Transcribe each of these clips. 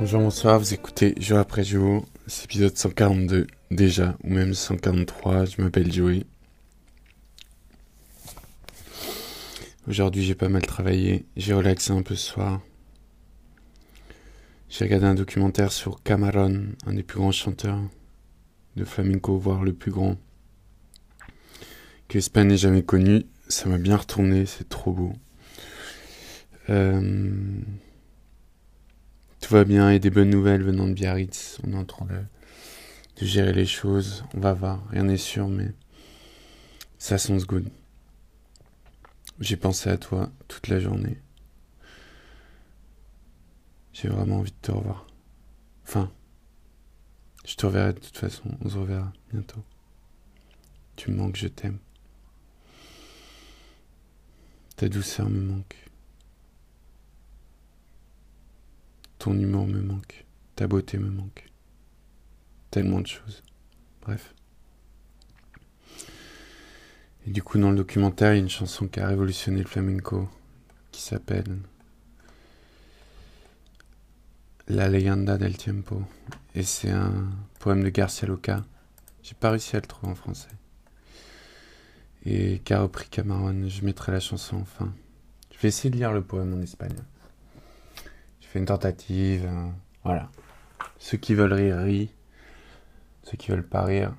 Bonjour, bonsoir, vous écoutez Jour après jour, c'est épisode 142 déjà, ou même 143, je m'appelle Joey. Aujourd'hui j'ai pas mal travaillé, j'ai relaxé un peu ce soir. J'ai regardé un documentaire sur Cameron, un des plus grands chanteurs de flamenco, voire le plus grand que Espagne n'ait jamais connu. Ça m'a bien retourné, c'est trop beau. Euh, tout va bien et des bonnes nouvelles venant de Biarritz. On est en train de, gérer les choses. On va voir, rien n'est sûr, mais ça sent good. J'ai pensé à toi toute la journée. J'ai vraiment envie de te revoir. Enfin, je te reverrai de toute façon. On se reverra bientôt. Tu me manques, je t'aime. Ta douceur me manque. Ton humour me manque. Ta beauté me manque. Tellement de choses. Bref. Et du coup, dans le documentaire, il y a une chanson qui a révolutionné le flamenco qui s'appelle La leyenda del tiempo. Et c'est un poème de Garcia Loca. J'ai pas réussi à le trouver en français et qu'a repris Cameron. Je mettrai la chanson enfin. Je vais essayer de lire le poème en espagnol. Une tentative. Hein. voilà. Ceux qui veulent rire, rient. Ceux qui veulent pas rire,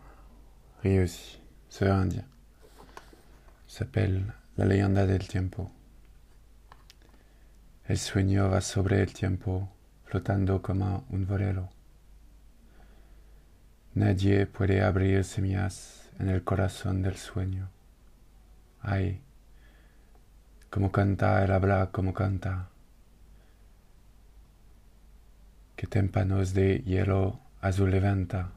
rient aussi. Ça veut rien dire. Ça s'appelle La leyenda del tiempo. El sueño va sobre el tiempo, flotando como un velero. Nadie puede abrir semillas en el corazón del sueño. Ay, como canta el habla, como canta. Que témpanos de hielo azul levanta.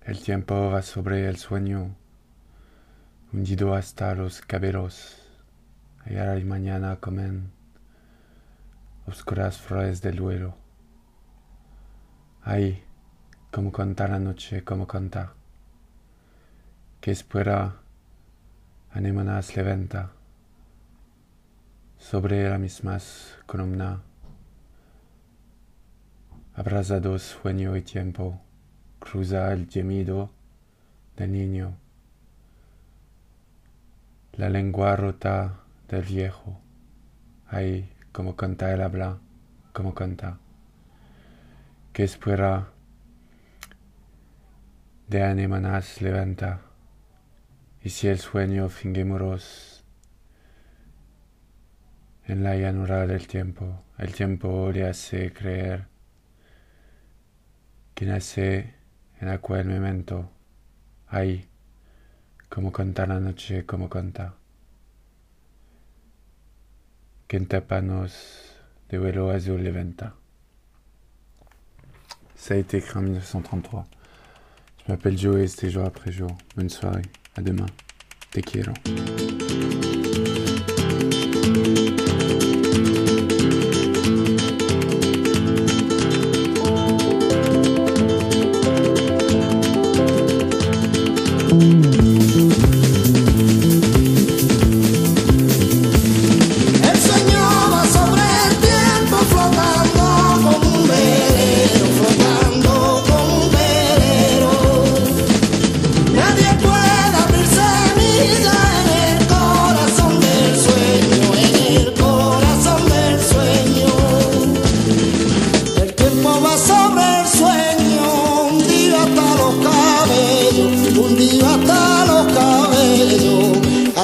El tiempo va sobre el sueño, hundido hasta los cabellos, y a la mañana comen oscuras flores del duelo. Ay, como canta la noche, como canta que espera anémonas levanta sobre la misma columna, abrazados sueño y tiempo, cruza el gemido del niño, la lengua rota del viejo, ahí como canta el habla, como canta, que espera de anémonas levanta, y si el sueño finguémonos en la llanura del tiempo, el tiempo le hace creer que nace en aquel momento, ahí, como canta la noche, como canta. Que en tapanos de vuelo azul levanta. Ça a été écrit en 1933. Je m'appelle Joe c'était jour après jour. Bonne soirée. À demain. Te quiero.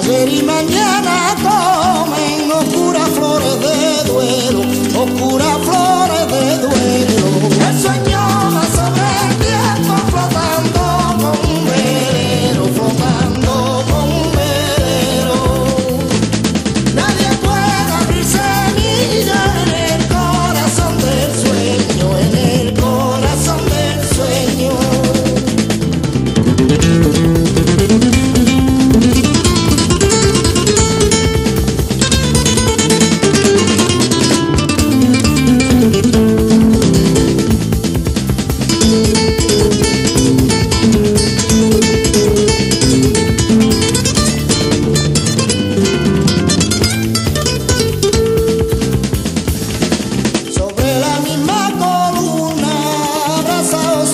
already made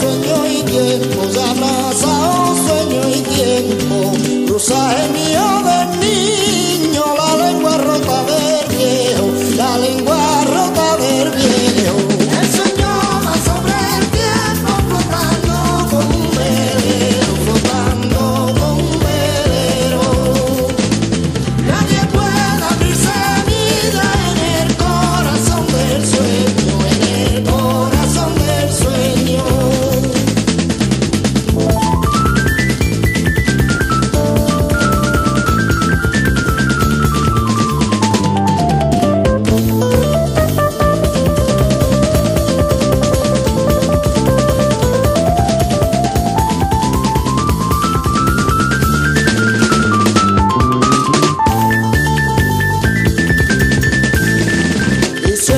sueño y tiempo, ya pasado sueño y tiempo, rosaje mío de mí.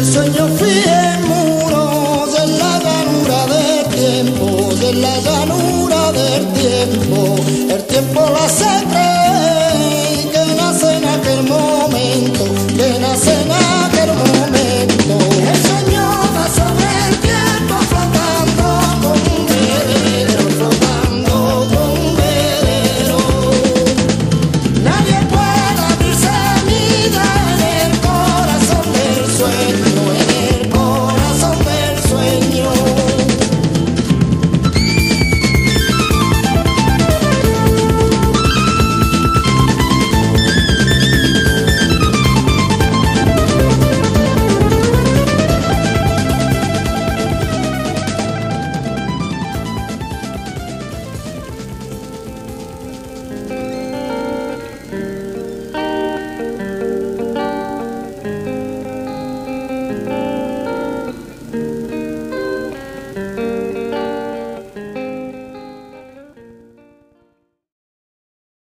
el Señor